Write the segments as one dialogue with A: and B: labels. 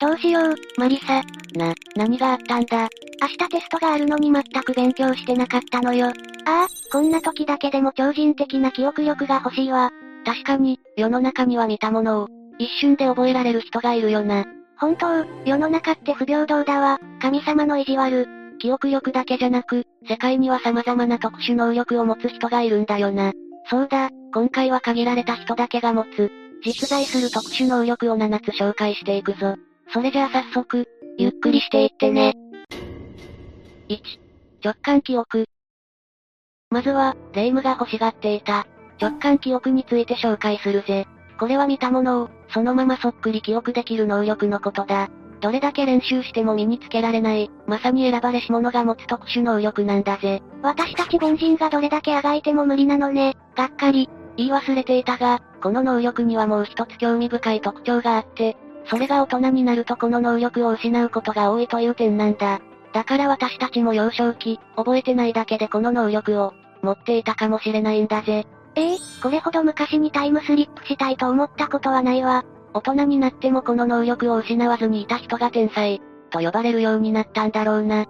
A: どうしよう、マリサ。な、何があったんだ。明日テストがあるのに全く勉強してなかったのよ。ああ、こんな時だけでも超人的な記憶力が欲しいわ。
B: 確かに、世の中には見たものを、一瞬で覚えられる人がいるよな。
A: 本当、世の中って不平等だわ。神様の意地悪。
B: 記憶力だけじゃなく、世界には様々な特殊能力を持つ人がいるんだよな。そうだ、今回は限られた人だけが持つ、実在する特殊能力を7つ紹介していくぞ。それじゃあ早速、ゆっくりしていってね。1、直感記憶。まずは、レイムが欲しがっていた、直感記憶について紹介するぜ。これは見たものを、そのままそっくり記憶できる能力のことだ。どれだけ練習しても身につけられない、まさに選ばれし者が持つ特殊能力なんだぜ。
A: 私たち凡人がどれだけあがいても無理なのね。がっかり。
B: 言い忘れていたが、この能力にはもう一つ興味深い特徴があって、それが大人になるとこの能力を失うことが多いという点なんだ。だから私たちも幼少期、覚えてないだけでこの能力を、持っていたかもしれないんだぜ。
A: ええー、これほど昔にタイムスリップしたいと思ったことはないわ。
B: 大人になってもこの能力を失わずにいた人が天才、と呼ばれるようになったんだろうな。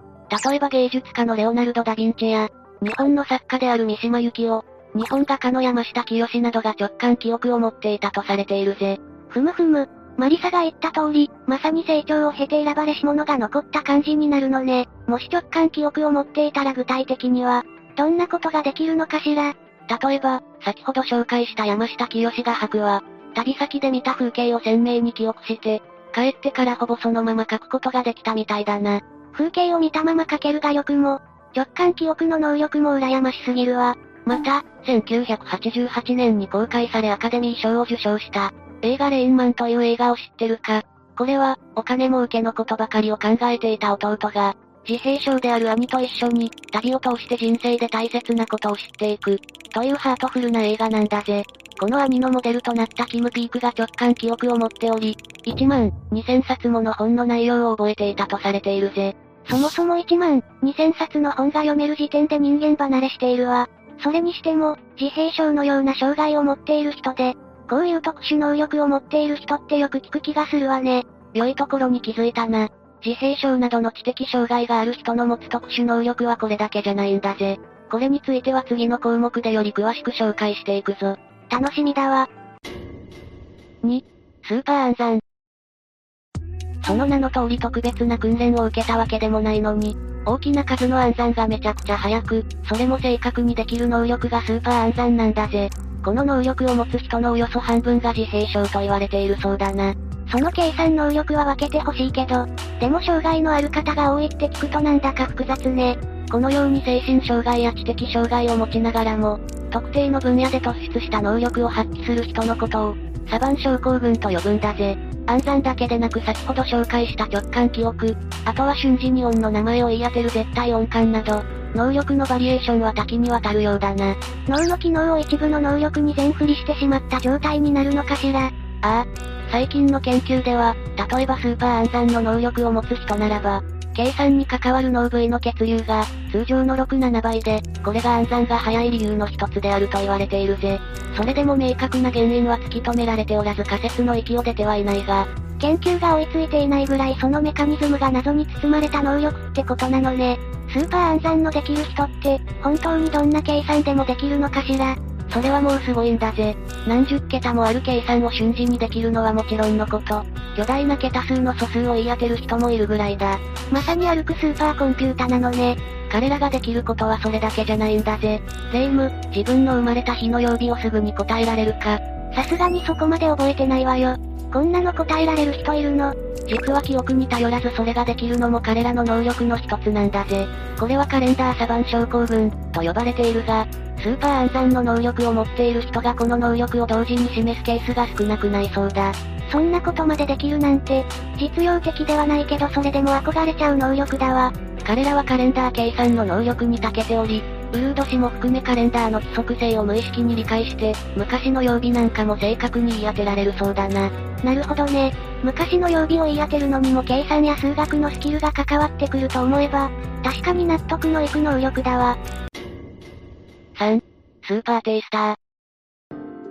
B: 例えば芸術家のレオナルド・ダ・ヴィンチや、日本の作家である三島由紀夫、日本画家の山下清などが直感記憶を持っていたとされているぜ。
A: ふむふむ、マリサが言った通り、まさに成長を経て選ばれし者が残った感じになるのね。もし直感記憶を持っていたら具体的には、どんなことができるのかしら
B: 例えば、先ほど紹介した山下清が吐くは、旅先で見た風景を鮮明に記憶して、帰ってからほぼそのまま書くことができたみたいだな。
A: 風景を見たまま書ける画力も、直感記憶の能力も羨ましすぎるわ。
B: また、1988年に公開されアカデミー賞を受賞した、映画レインマンという映画を知ってるかこれは、お金儲けのことばかりを考えていた弟が、自閉症である兄と一緒に、旅を通して人生で大切なことを知っていく、というハートフルな映画なんだぜ。この兄のモデルとなったキム・ピークが直感記憶を持っており、1万2000冊もの本の内容を覚えていたとされているぜ。
A: そもそも1万2000冊の本が読める時点で人間離れしているわ。それにしても、自閉症のような障害を持っている人で、こういう特殊能力を持っている人ってよく聞く気がするわね。
B: 良いところに気づいたな。自閉症などの知的障害がある人の持つ特殊能力はこれだけじゃないんだぜ。これについては次の項目でより詳しく紹介していくぞ。
A: 楽しみだわ。
B: 2、スーパー暗算。その名の通り特別な訓練を受けたわけでもないのに、大きな数の暗算がめちゃくちゃ速く、それも正確にできる能力がスーパー暗算なんだぜ。この能力を持つ人のおよそ半分が自閉症と言われているそうだな。
A: その計算能力は分けてほしいけど、でも障害のある方が多いって聞くとなんだか複雑ね。
B: このように精神障害や知的障害を持ちながらも、特定の分野で突出した能力を発揮する人のことを、サバン症候群と呼ぶんだぜ。暗算だけでなく先ほど紹介した直感記憶、あとは瞬時に音の名前を言い当てる絶対音感など、能力のバリエーションは多岐にわたるようだな。
A: 脳の機能を一部の能力に全振りしてしまった状態になるのかしら。あ
B: あ。最近の研究では、例えばスーパー暗算の能力を持つ人ならば、計算に関わる脳部位の血流が、通常の6、7倍で、これが暗算が早い理由の一つであると言われているぜ。それでも明確な原因は突き止められておらず仮説の域を出てはいないが、
A: 研究が追いついていないぐらいそのメカニズムが謎に包まれた能力ってことなのね。スーパー暗算のできる人って、本当にどんな計算でもできるのかしら
B: それはもうすごいんだぜ。何十桁もある計算を瞬時にできるのはもちろんのこと、巨大な桁数の素数を言い当てる人もいるぐらいだ。
A: まさに歩くスーパーコンピュータなのね。
B: 彼らができることはそれだけじゃないんだぜ。レイム、自分の生まれた日の曜日をすぐに答えられるか。
A: さすがにそこまで覚えてないわよ。こんなの答えられる人いるの？
B: 実は記憶に頼らずそれができるのも彼らの能力の一つなんだぜ。これはカレンダーサバン症候群、と呼ばれているが、スーパー暗算の能力を持っている人がこの能力を同時に示すケースが少なくないそうだ。
A: そんなことまでできるなんて、実用的ではないけどそれでも憧れちゃう能力だわ。
B: 彼らはカレンダー計算の能力に長けており、ウルード氏も含めカレンダーの規則性を無意識に理解して、昔の曜日なんかも正確に言い当てられるそうだな。
A: なるほどね。昔の曜日を言い当てるのにも計算や数学のスキルが関わってくると思えば、確かに納得のいく能力だわ。
B: 3、スーパーテイスター。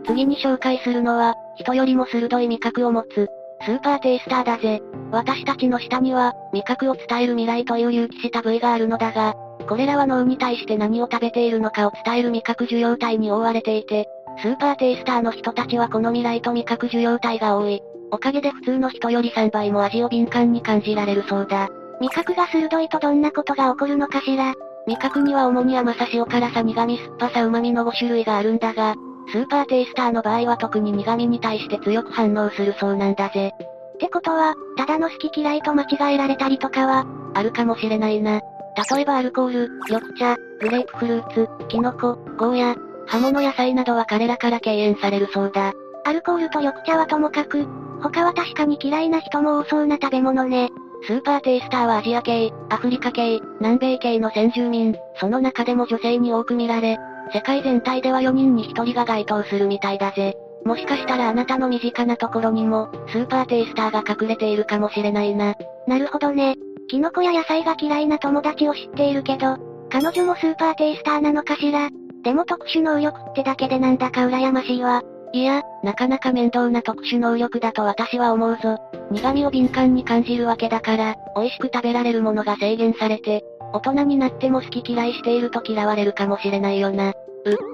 B: 次に紹介するのは、人よりも鋭い味覚を持つ、スーパーテイスターだぜ。私たちの下には、味覚を伝える未来という隆起した部位があるのだが、これらは脳に対して何を食べているのかを伝える味覚受容体に覆われていて、スーパーテイスターの人たちはこの未来と味覚受容体が多い。おかげで普通の人より3倍も味を敏感に感じられるそうだ。
A: 味覚が鋭いとどんなことが起こるのかしら
B: 味覚には主に甘さ塩辛さ苦味酸っぱさ旨味の5種類があるんだが、スーパーテイスターの場合は特に苦味に対して強く反応するそうなんだぜ。
A: ってことは、ただの好き嫌いと間違えられたりとかは、
B: あるかもしれないな。例えばアルコール、緑茶、グレープフルーツ、キノコ、ゴーヤ、葉物野菜などは彼らから敬遠されるそうだ。
A: アルコールと緑茶はともかく、他は確かに嫌いな人も多そうな食べ物ね。
B: スーパーテイスターはアジア系、アフリカ系、南米系の先住民、その中でも女性に多く見られ、世界全体では4人に1人が該当するみたいだぜ。もしかしたらあなたの身近なところにも、スーパーテイスターが隠れているかもしれないな。
A: なるほどね。キノコや野菜が嫌いな友達を知っているけど、彼女もスーパーテイスターなのかしら？でも特殊能力ってだけでなんだか羨ましいわ。
B: いや、なかなか面倒な特殊能力だと私は思うぞ。苦味を敏感に感じるわけだから、美味しく食べられるものが制限されて、大人になっても好き嫌いしていると嫌われるかもしれないよな。う、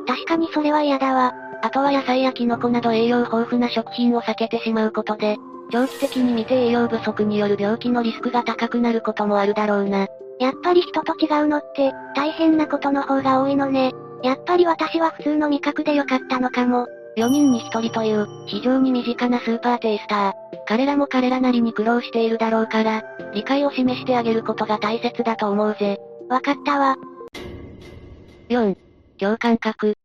A: 確かにそれは嫌だわ。
B: あとは野菜やキノコなど栄養豊富な食品を避けてしまうことで、長期的に見て栄養不足による病気のリスクが高くなることもあるだろうな。
A: やっぱり人と違うのって、大変なことの方が多いのね。やっぱり私は普通の味覚でよかったのかも。
B: 4人に1人という、非常に身近なスーパーテイスター。彼らも彼らなりに苦労しているだろうから、理解を示してあげることが大切だと思うぜ。
A: わかったわ。
B: 4. 共感覚。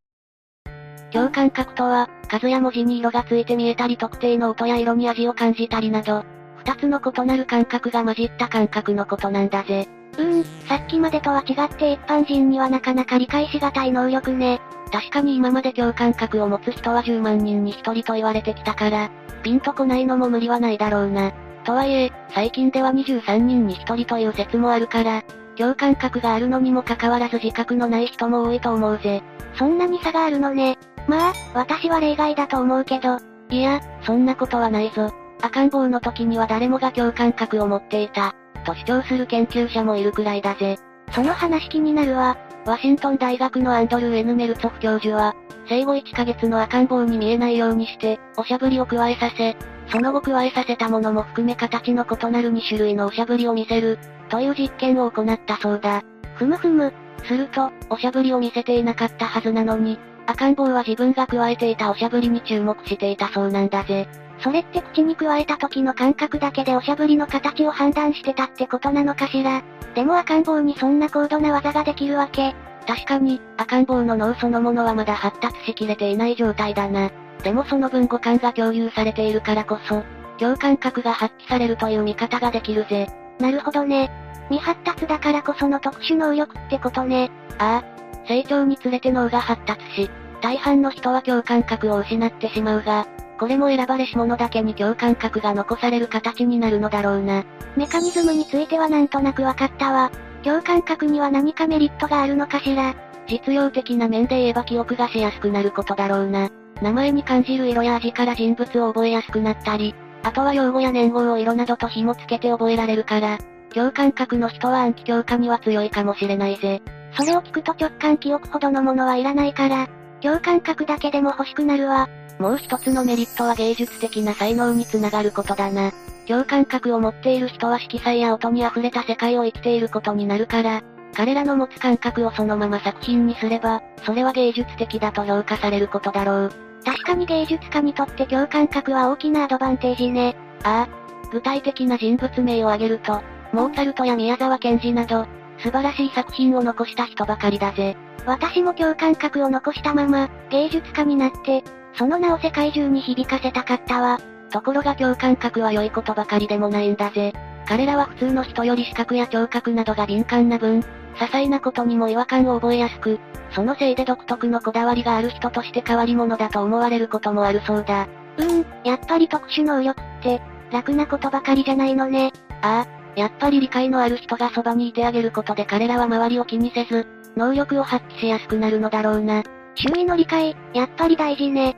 B: 共感覚とは、数や文字に色がついて見えたり特定の音や色に味を感じたりなど、二つの異なる感覚が混じった感覚のことなんだぜ。
A: うーん、さっきまでとは違って一般人にはなかなか理解しがたい能力ね。
B: 確かに今まで共感覚を持つ人は10万人に1人と言われてきたから、ピンとこないのも無理はないだろうな。とはいえ、最近では23人に1人という説もあるから、共感覚があるのにもかかわらず自覚のない人も多いと思うぜ。
A: そんなに差があるのね。まあ、私は例外だと思うけど。
B: いや、そんなことはないぞ。赤ん坊の時には誰もが共感覚を持っていた。と主張する研究者もいるくらいだぜ。
A: その話気になるわ。
B: ワシントン大学のアンドルー・エヌメルツォフ教授は、生後1ヶ月の赤ん坊に見えないようにして、おしゃぶりを加えさせ、その後加えさせたものも含め形の異なる2種類のおしゃぶりを見せる、という実験を行ったそうだ。
A: ふむふむ。
B: すると、おしゃぶりを見せていなかったはずなのに、赤ん坊は自分が加えていたおしゃぶりに注目していたそうなんだぜ。
A: それって口に加えた時の感覚だけでおしゃぶりの形を判断してたってことなのかしら。でも赤ん坊にそんな高度な技ができるわけ。
B: 確かに、赤ん坊の脳そのものはまだ発達しきれていない状態だな。でもその分五感が共有されているからこそ、共感覚が発揮されるという見方ができるぜ。
A: なるほどね。未発達だからこその特殊能力ってことね。
B: ああ。成長につれて脳が発達し、大半の人は共感覚を失ってしまうが、これも選ばれし者だけに共感覚が残される形になるのだろうな。
A: メカニズムについてはなんとなくわかったわ。共感覚には何かメリットがあるのかしら。
B: 実用的な面で言えば記憶がしやすくなることだろうな。名前に感じる色や味から人物を覚えやすくなったり、あとは用語や年号を色などと紐付けて覚えられるから、共感覚の人は暗記強化には強いかもしれないぜ。
A: それを聞くと直感記憶ほどのものはいらないから、共感覚だけでも欲しくなるわ。
B: もう一つのメリットは芸術的な才能につながることだな。共感覚を持っている人は色彩や音に溢れた世界を生きていることになるから、彼らの持つ感覚をそのまま作品にすれば、それは芸術的だと評価されることだろう。
A: 確かに芸術家にとって共感覚は大きなアドバンテージね。
B: ああ。具体的な人物名を挙げると、モーツァルトや宮沢賢治など、素晴らしい作品を残した人ばかりだぜ。
A: 私も共感覚を残したまま、芸術家になって、その名を世界中に響かせたかったわ。
B: ところが共感覚は良いことばかりでもないんだぜ。彼らは普通の人より視覚や聴覚などが敏感な分、些細なことにも違和感を覚えやすく、そのせいで独特のこだわりがある人として変わり者だと思われることもあるそうだ。
A: うーん、やっぱり特殊能力って、楽なことばかりじゃないのね。
B: ああ、やっぱり理解のある人がそばにいてあげることで彼らは周りを気にせず、能力を発揮しやすくなるのだろうな。
A: 周囲の理解、やっぱり大事ね。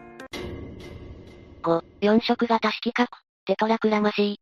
B: 5、4色型色覚、テトラクラマシ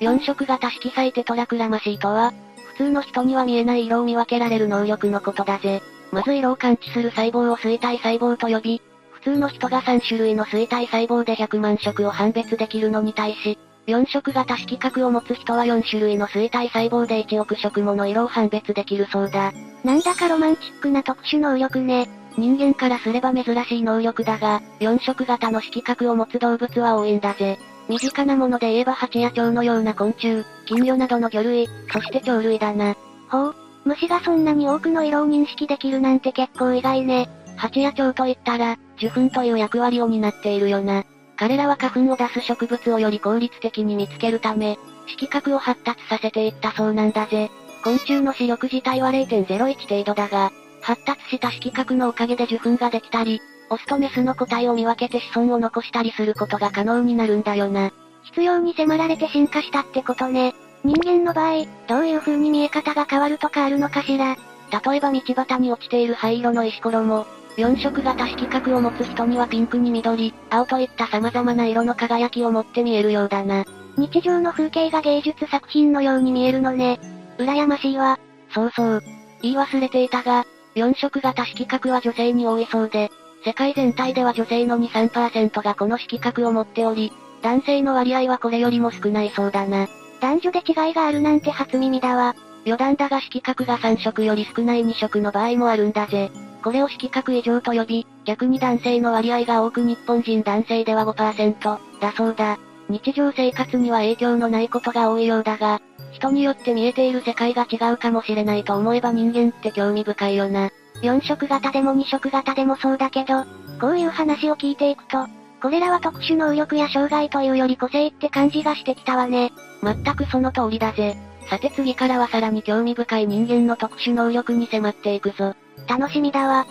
B: ー。4色型色彩テトラクラマシーとは、普通の人には見えない色を見分けられる能力のことだぜ。まず色を感知する細胞を衰体細胞と呼び、普通の人が3種類の衰体細胞で100万色を判別できるのに対し、4色型色覚を持つ人は4種類の衰体細胞で1億色もの色を判別できるそうだ。
A: なんだかロマンチックな特殊能力ね。
B: 人間からすれば珍しい能力だが、4色型の色覚を持つ動物は多いんだぜ。身近なもので言えば蜂や蝶のような昆虫、金魚などの魚類、そして鳥類だな。
A: ほう、虫がそんなに多くの色を認識できるなんて結構意外ね。
B: 蜂や蝶といったら、受粉という役割を担っているよな。彼らは花粉を出す植物をより効率的に見つけるため、色覚を発達させていったそうなんだぜ。昆虫の視力自体は0.01程度だが、発達した色覚のおかげで受粉ができたり、オスとメスの個体を見分けて子孫を残したりすることが可能になるんだよな。
A: 必要に迫られて進化したってことね。人間の場合、どういう風に見え方が変わるとかあるのかしら。
B: 例えば道端に落ちている灰色の石ころも、4色型色覚を持つ人にはピンクに緑、青といった様々な色の輝きを持って見えるようだな。
A: 日常の風景が芸術作品のように見えるのね。羨ましいわ。
B: そうそう。言い忘れていたが、4色型色覚は女性に多いそうで、世界全体では女性の2、3%がこの色覚を持っており、男性の割合はこれよりも少ないそうだな。
A: 男女で違いがあるなんて初耳だわ。
B: 余談だが色覚が3色より少ない2色の場合もあるんだぜ。これを色覚異常と呼び、逆に男性の割合が多く日本人男性では5%、だそうだ。日常生活には影響のないことが多いようだが、人によって見えている世界が違うかもしれないと思えば人間って興味深いよな。
A: 4色型でも2色型でもそうだけど、こういう話を聞いていくと、これらは特殊能力や障害というより個性って感じがしてきたわね。
B: 全くその通りだぜ。さて次からはさらに興味深い人間の特殊能力に迫っていくぞ。
A: 楽しみだわ。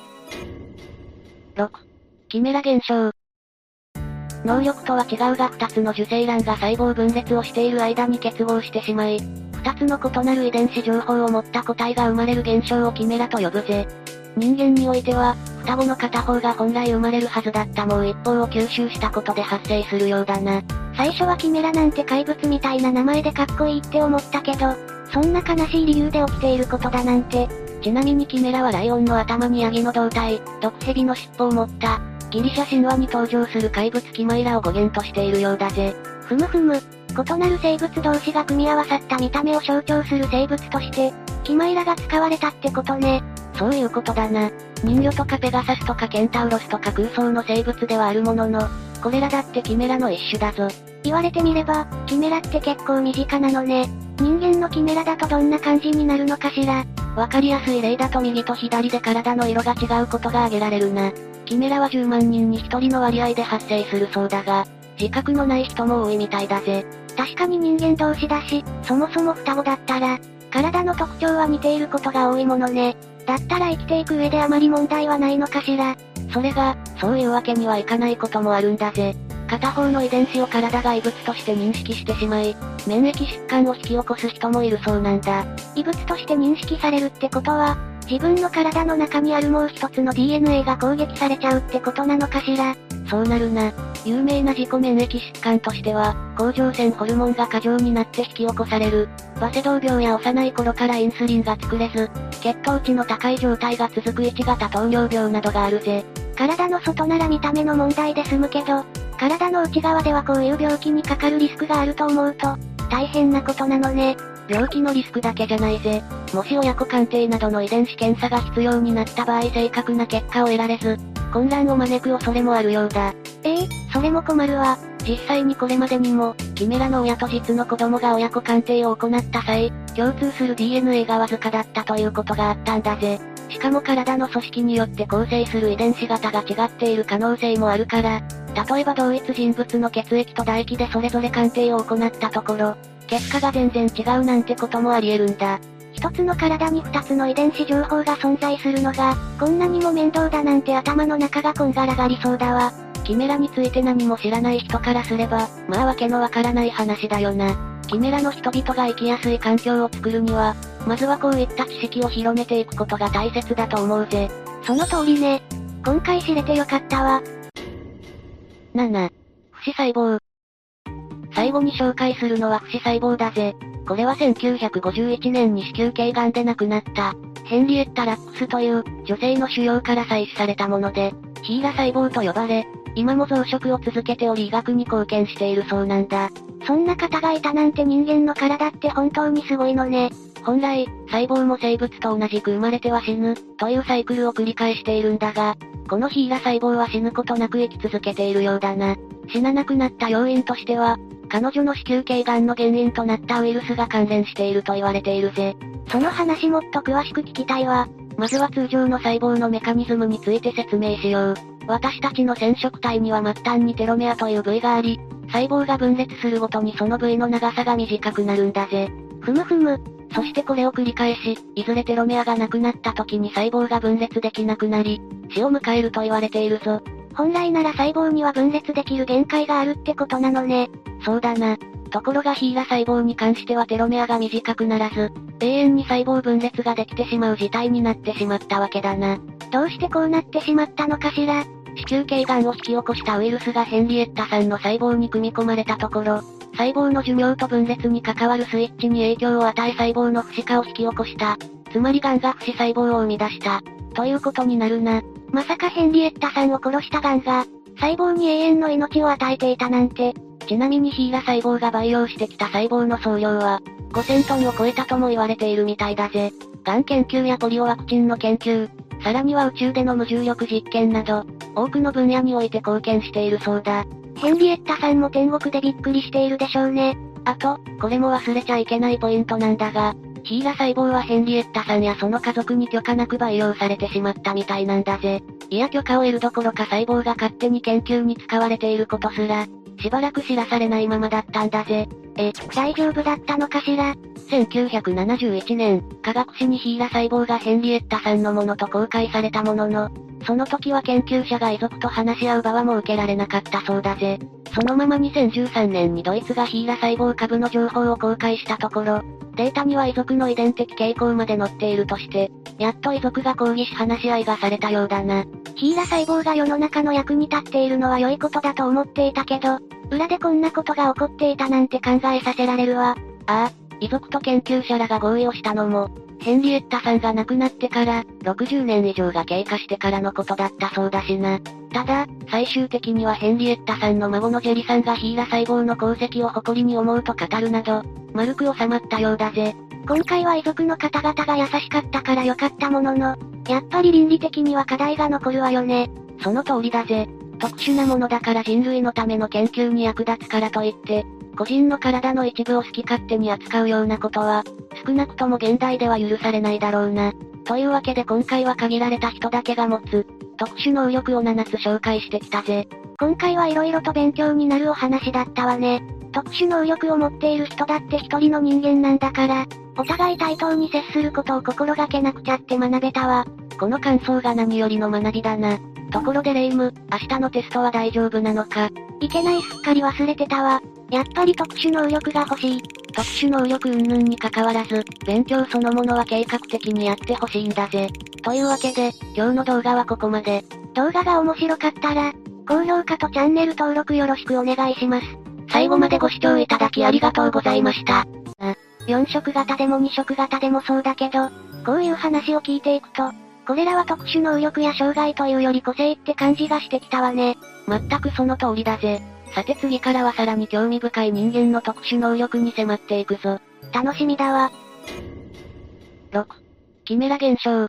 B: 6. キメラ現象。能力とは違うが2つの受精卵が細胞分裂をしている間に結合してしまい、2つの異なる遺伝子情報を持った個体が生まれる現象をキメラと呼ぶぜ。人間においては、双子の片方が本来生まれるはずだったもう一方を吸収したことで発生するようだな。
A: 最初はキメラなんて怪物みたいな名前でかっこいいって思ったけど、そんな悲しい理由で起きていることだなんて。
B: ちなみにキメラはライオンの頭にヤギの胴体、毒蛇の尻尾を持った、ギリシャ神話に登場する怪物キマイラを語源としているようだぜ。
A: ふむふむ、異なる生物同士が組み合わさった見た目を象徴する生物として、キマイラが使われたってことね。
B: そういうことだな。人魚とかペガサスとかケンタウロスとか空想の生物ではあるものの、これらだってキメラの一種だぞ。
A: 言われてみれば、キメラって結構身近なのね。人間のキメラだとどんな感じになるのかしら。
B: わかりやすい例だと右と左で体の色が違うことが挙げられるな。キメラは10万人に1人の割合で発生するそうだが、自覚のない人も多いみたいだぜ。
A: 確かに人間同士だし、そもそも双子だったら、体の特徴は似ていることが多いものね。だったら生きていく上であまり問題はないのかしら。
B: それが、そういうわけにはいかないこともあるんだぜ。片方の遺伝子を体が異物として認識してしまい、免疫疾患を引き起こす人もいるそうなんだ。
A: 異物として認識されるってことは、自分の体の中にあるもう一つの DNA が攻撃されちゃうってことなのかしら。
B: そうなるな。有名な自己免疫疾患としては、甲状腺ホルモンが過剰になって引き起こされる、バセドウ病や幼い頃からインスリンが作れず、血糖値の高い状態が続く1型糖尿病などがあるぜ。
A: 体の外なら見た目の問題で済むけど、体の内側ではこういう病気にかかるリスクがあると思うと、大変なことなのね。
B: 病気のリスクだけじゃないぜ。もし親子鑑定などの遺伝子検査が必要になった場合正確な結果を得られず、混乱を招く恐れもあるようだ。
A: ええー、それも困るわ。
B: 実際にこれまでにも、キメラの親と実の子供が親子鑑定を行った際、共通する DNA がわずかだったということがあったんだぜ。しかも体の組織によって構成する遺伝子型が違っている可能性もあるから、例えば同一人物の血液と唾液でそれぞれ鑑定を行ったところ、結果が全然違うなんてこともあり得るんだ。
A: 一つの体に二つの遺伝子情報が存在するのが、こんなにも面倒だなんて頭の中がこんがらがりそうだわ。
B: キメラについて何も知らない人からすれば、まあわけのわからない話だよな。キメラの人々が生きやすい環境を作るには、まずはこういった知識を広めていくことが大切だと思うぜ。
A: その通りね。今回知れてよかったわ。
B: 7. 不死細胞。最後に紹介するのは不死細胞だぜ。これは1951年に子宮頸がんで亡くなった、ヘンリエッタ・ラックスという女性の腫瘍から採取されたもので、ヒーラ細胞と呼ばれ、今も増殖を続けており医学に貢献しているそうなんだ。
A: そんな方がいたなんて人間の体って本当にすごいのね。
B: 本来、細胞も生物と同じく生まれては死ぬ、というサイクルを繰り返しているんだが、このヒーラ細胞は死ぬことなく生き続けているようだな。死ななくなった要因としては、彼女の子宮頸がんの原因となったウイルスが関連していると言われているぜ。
A: その話もっと詳しく聞きたいわ。
B: まずは通常の細胞のメカニズムについて説明しよう。私たちの染色体には末端にテロメアという部位があり、細胞が分裂するごとにその部位の長さが短くなるんだぜ。
A: ふむふむ。
B: そしてこれを繰り返し、いずれテロメアがなくなった時に細胞が分裂できなくなり、死を迎えると言われているぞ。
A: 本来なら細胞には分裂できる限界があるってことなのね。
B: そうだな。ところがヒーラ細胞に関してはテロメアが短くならず、永遠に細胞分裂ができてしまう事態になってしまったわけだな。
A: どうしてこうなってしまったのかしら
B: 子宮頸がんを引き起こしたウイルスがヘンリエッタさんの細胞に組み込まれたところ、細胞の寿命と分裂に関わるスイッチに影響を与え細胞の不死化を引き起こした。つまり癌が不死細胞を生み出した。ということになるな。
A: まさかヘンリエッタさんを殺した癌が、細胞に永遠の命を与えていたなんて。
B: ちなみにヒーラ細胞が培養してきた細胞の総量は、5000トンを超えたとも言われているみたいだぜ。癌研究やポリオワクチンの研究、さらには宇宙での無重力実験など、多くの分野において貢献しているそうだ。
A: ヘンリエッタさんも天国でびっくりしているでしょうね。
B: あと、これも忘れちゃいけないポイントなんだが、ヒーラ細胞はヘンリエッタさんやその家族に許可なく培養されてしまったみたいなんだぜ。いや許可を得るどころか細胞が勝手に研究に使われていることすら、しばらく知らされないままだったんだぜ。
A: え、大丈夫だったのかしら
B: ？1971年、科学誌にヒーラ細胞がヘンリエッタさんのものと公開されたものの、その時は研究者が遺族と話し合う場は設けられなかったそうだぜ。そのまま2013年にドイツがヒーラ細胞株の情報を公開したところ、データには遺族の遺伝的傾向まで載っているとして、やっと遺族が抗議し話し合いがされたようだな。
A: ヒーラ細胞が世の中の役に立っているのは良いことだと思っていたけど、裏でこんなことが起こっていたなんて考えさせられるわ。
B: ああ、遺族と研究者らが合意をしたのも、ヘンリエッタさんが亡くなってから、60年以上が経過してからのことだったそうだしな。ただ、最終的にはヘンリエッタさんの孫のジェリさんがヒーラ細胞の功績を誇りに思うと語るなど、丸く収まったようだぜ。
A: 今回は遺族の方々が優しかったから良かったものの、やっぱり倫理的には課題が残るわよね。
B: その通りだぜ。特殊なものだから人類のための研究に役立つからといって、個人の体の一部を好き勝手に扱うようなことは、少なくとも現代では許されないだろうな。というわけで今回は限られた人だけが持つ、特殊能力を7つ紹介してきたぜ。
A: 今回は色々と勉強になるお話だったわね。特殊能力を持っている人だって一人の人間なんだから、お互い対等に接することを心がけなくちゃって学べたわ。
B: この感想が何よりの学びだな。ところでレイム、明日のテストは大丈夫なのか
A: いけないすっかり忘れてたわ。やっぱり特殊能力が欲しい。
B: 特殊能力云々に関わらず、勉強そのものは計画的にやってほしいんだぜ。というわけで、今日の動画はここまで。
A: 動画が面白かったら、高評価とチャンネル登録よろしくお願いします。
B: 最後までご視聴いただきありがとうございました。
A: あ、4色型でも2色型でもそうだけど、こういう話を聞いていくと、これらは特殊能力や障害というより個性って感じがしてきたわね。
B: 全くその通りだぜ。さて次からはさらに興味深い人間の特殊能力に迫っていくぞ。
A: 楽しみだわ。
B: 6. キメラ現象。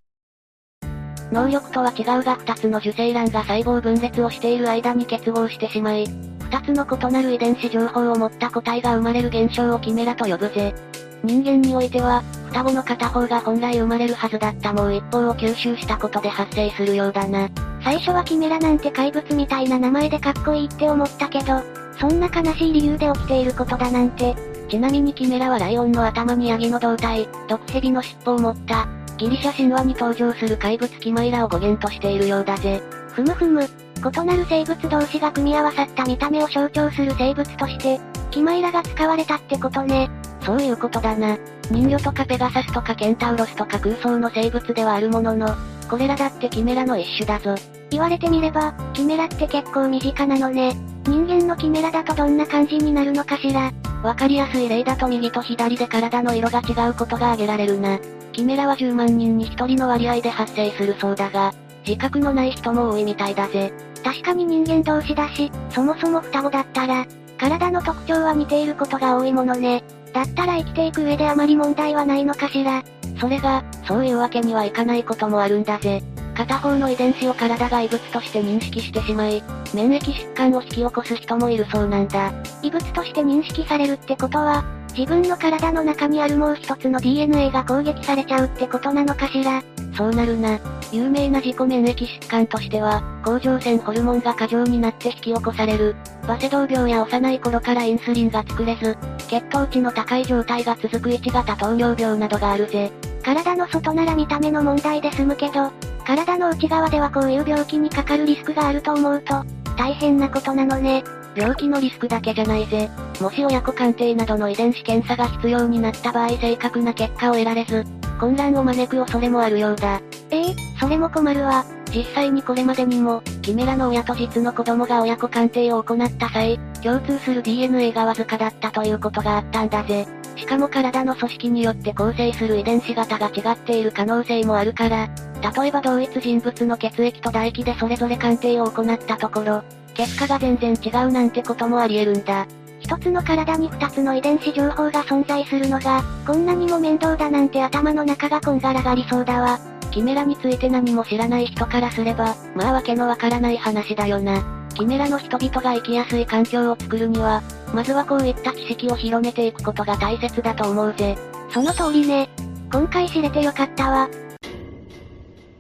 B: 能力とは違うが2つの受精卵が細胞分裂をしている間に結合してしまい、2つの異なる遺伝子情報を持った個体が生まれる現象をキメラと呼ぶぜ。人間においては、双子の片方が本来生まれるはずだったもう一方を吸収したことで発生するようだな。
A: 最初はキメラなんて怪物みたいな名前でかっこいいって思ったけど、そんな悲しい理由で起きていることだなんて。
B: ちなみにキメラはライオンの頭にヤギの胴体、毒蛇の尻尾を持った、ギリシャ神話に登場する怪物キマイラを語源としているようだぜ。
A: ふむふむ、異なる生物同士が組み合わさった見た目を象徴する生物として、キマイラが使われたってことね。
B: そういうことだな。人魚とかペガサスとかケンタウロスとか空想の生物ではあるものの、これらだってキメラの一種だぞ。
A: 言われてみれば、キメラって結構身近なのね。人間のキメラだとどんな感じになるのかしら。
B: わかりやすい例だと右と左で体の色が違うことが挙げられるな。キメラは10万人に1人の割合で発生するそうだが、自覚のない人も多いみたいだぜ。
A: 確かに人間同士だし、そもそも双子だったら、体の特徴は似ていることが多いものね。だったら生きていく上であまり問題はないのかしら。
B: それが、そういうわけにはいかないこともあるんだぜ。片方の遺伝子を体が異物として認識してしまい、免疫疾患を引き起こす人もいるそうなんだ。
A: 異物として認識されるってことは、自分の体の中にあるもう一つの DNA が攻撃されちゃうってことなのかしら。
B: そうなるな。有名な自己免疫疾患としては、甲状腺ホルモンが過剰になって引き起こされる、バセドウ病や幼い頃からインスリンが作れず、血糖値の高い状態が続く1型糖尿病などがあるぜ。
A: 体の外なら見た目の問題で済むけど、体の内側ではこういう病気にかかるリスクがあると思うと、大変なことなのね。
B: 病気のリスクだけじゃないぜ。もし親子鑑定などの遺伝子検査が必要になった場合正確な結果を得られず、混乱を招く恐れもあるようだ。
A: ええー、それも困るわ。
B: 実際にこれまでにも、キメラの親と実の子供が親子鑑定を行った際、共通する DNA がわずかだったということがあったんだぜ。しかも体の組織によって構成する遺伝子型が違っている可能性もあるから、例えば同一人物の血液と唾液でそれぞれ鑑定を行ったところ、結果が全然違うなんてこともあり得るんだ。
A: 一つの体に二つの遺伝子情報が存在するのが、こんなにも面倒だなんて頭の中がこんがらがりそうだわ。
B: キメラについて何も知らない人からすれば、まあわけのわからない話だよな。キメラの人々が生きやすい環境を作るには、まずはこういった知識を広めていくことが大切だと思うぜ。
A: その通りね。今回知れてよかったわ。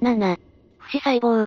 B: 7. 不死細胞。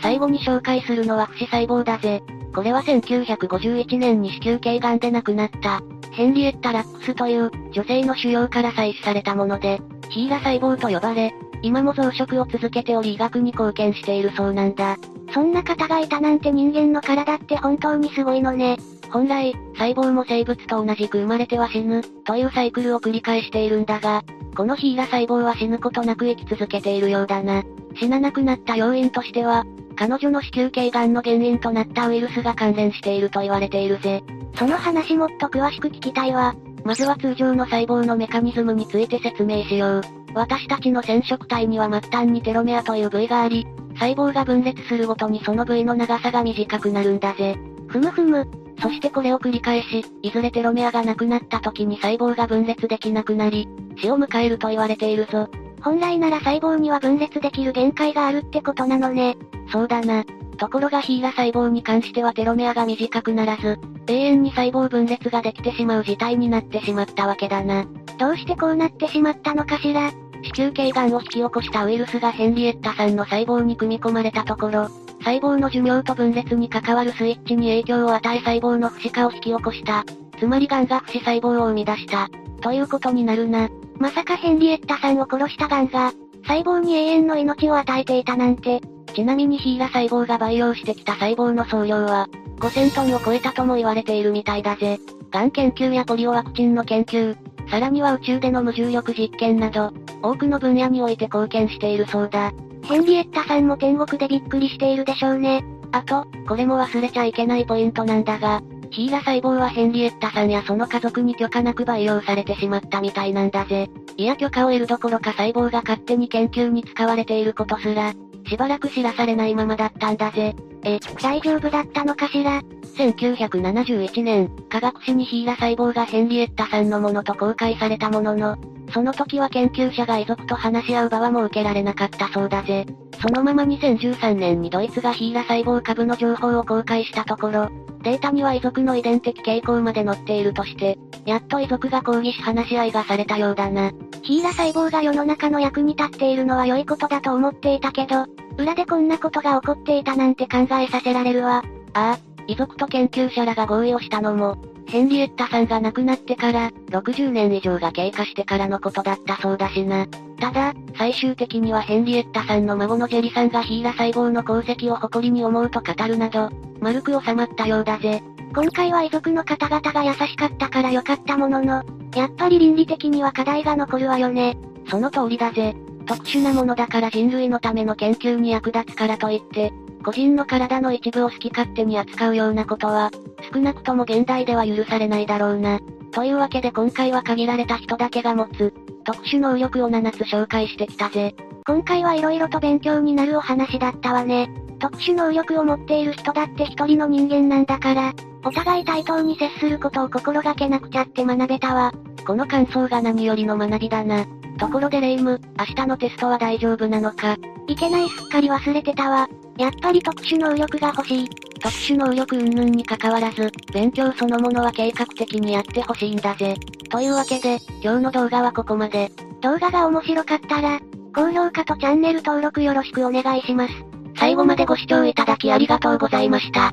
B: 最後に紹介するのは不死細胞だぜ。これは1951年に子宮頸がんで亡くなった、ヘンリエッタ・ラックスという女性の腫瘍から採取されたもので、ヒーラ細胞と呼ばれ、今も増殖を続けており医学に貢献しているそうなんだ。
A: そんな方がいたなんて人間の体って本当にすごいのね。
B: 本来、細胞も生物と同じく生まれては死ぬ、というサイクルを繰り返しているんだが、このヒーラ細胞は死ぬことなく生き続けているようだな。死ななくなった要因としては、彼女の子宮頸がんの原因となったウイルスが関連していると言われているぜ。
A: その話もっと詳しく聞きたいわ。
B: まずは通常の細胞のメカニズムについて説明しよう。私たちの染色体には末端にテロメアという部位があり、細胞が分裂するごとにその部位の長さが短くなるんだぜ。
A: ふむふむ。
B: そしてこれを繰り返し、いずれテロメアがなくなった時に細胞が分裂できなくなり、死を迎えると言われているぞ。
A: 本来なら細胞には分裂できる限界があるってことなのね。
B: そうだな。ところがヒーラ細胞に関してはテロメアが短くならず、永遠に細胞分裂ができてしまう事態になってしまったわけだな。
A: どうしてこうなってしまったのかしら
B: 子宮頸がんを引き起こしたウイルスがヘンリエッタさんの細胞に組み込まれたところ、細胞の寿命と分裂に関わるスイッチに影響を与え細胞の不死化を引き起こした。つまり癌が不死細胞を生み出した。ということになるな。
A: まさかヘンリエッタさんを殺した癌が、細胞に永遠の命を与えていたなんて。
B: ちなみにヒーラ細胞が培養してきた細胞の総量は、5000トンを超えたとも言われているみたいだぜ。がん研究やポリオワクチンの研究、さらには宇宙での無重力実験など、多くの分野において貢献しているそうだ。
A: ヘンリエッタさんも天国でびっくりしているでしょうね。
B: あと、これも忘れちゃいけないポイントなんだが、ヒーラ細胞はヘンリエッタさんやその家族に許可なく培養されてしまったみたいなんだぜ。いや許可を得るどころか細胞が勝手に研究に使われていることすら、しばらく知らされないままだったんだぜ。
A: え、大丈夫だったのかしら
B: ？1971年、科学誌にヒーラ細胞がヘンリエッタさんのものと公開されたものの、その時は研究者が遺族と話し合う場は設けられなかったそうだぜ。そのまま2013年にドイツがヒーラ細胞株の情報を公開したところ、データには遺族の遺伝的傾向まで載っているとして、やっと遺族が抗議し話し合いがされたようだな。
A: ヒーラ細胞が世の中の役に立っているのは良いことだと思っていたけど、裏でこんなことが起こっていたなんて考えさせられるわ。
B: ああ、遺族と研究者らが合意をしたのも、ヘンリエッタさんが亡くなってから、60年以上が経過してからのことだったそうだしな。ただ、最終的にはヘンリエッタさんの孫のジェリさんがヒーラ細胞の功績を誇りに思うと語るなど、丸く収まったようだぜ。
A: 今回は遺族の方々が優しかったから良かったものの、やっぱり倫理的には課題が残るわよね。
B: その通りだぜ。特殊なものだから人類のための研究に役立つからといって、個人の体の一部を好き勝手に扱うようなことは、少なくとも現代では許されないだろうな。というわけで今回は限られた人だけが持つ、特殊能力を7つ紹介してきたぜ。
A: 今回は色々と勉強になるお話だったわね。特殊能力を持っている人だって一人の人間なんだから、お互い対等に接することを心がけなくちゃって学べたわ。
B: この感想が何よりの学びだな。ところでレイム、明日のテストは大丈夫なのか
A: いけないすっかり忘れてたわ。やっぱり特殊能力が欲しい。
B: 特殊能力云々に関わらず、勉強そのものは計画的にやって欲しいんだぜ。というわけで、今日の動画はここまで。
A: 動画が面白かったら、高評価とチャンネル登録よろしくお願いします。
B: 最後までご視聴いただきありがとうございました。